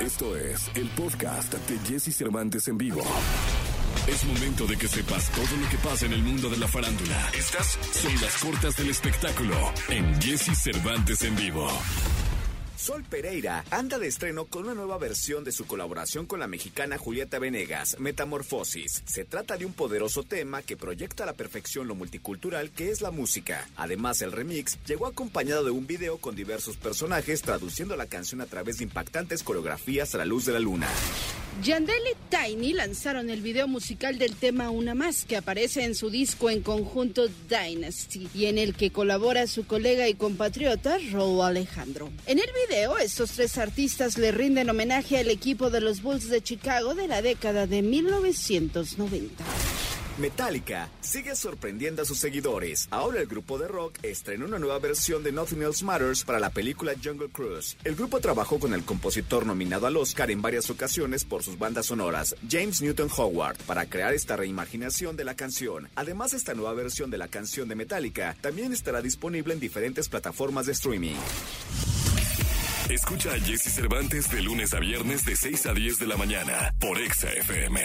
Esto es el podcast de Jesse Cervantes en vivo. Es momento de que sepas todo lo que pasa en el mundo de la farándula. Estas son las cortas del espectáculo en Jesse Cervantes en vivo. Sol Pereira anda de estreno con una nueva versión de su colaboración con la mexicana Julieta Venegas, Metamorfosis. Se trata de un poderoso tema que proyecta a la perfección lo multicultural que es la música. Además, el remix llegó acompañado de un video con diversos personajes traduciendo la canción a través de impactantes coreografías a la luz de la luna. Yandel y Tiny lanzaron el video musical del tema Una Más, que aparece en su disco en conjunto Dynasty, y en el que colabora su colega y compatriota Raúl Alejandro. En el video, estos tres artistas le rinden homenaje al equipo de los Bulls de Chicago de la década de 1990. Metallica sigue sorprendiendo a sus seguidores. Ahora el grupo de rock estrenó una nueva versión de Nothing Else Matters para la película Jungle Cruise. El grupo trabajó con el compositor nominado al Oscar en varias ocasiones por sus bandas sonoras, James Newton Howard, para crear esta reimaginación de la canción. Además, esta nueva versión de la canción de Metallica también estará disponible en diferentes plataformas de streaming. Escucha a Jesse Cervantes de lunes a viernes de 6 a 10 de la mañana por Exa FM.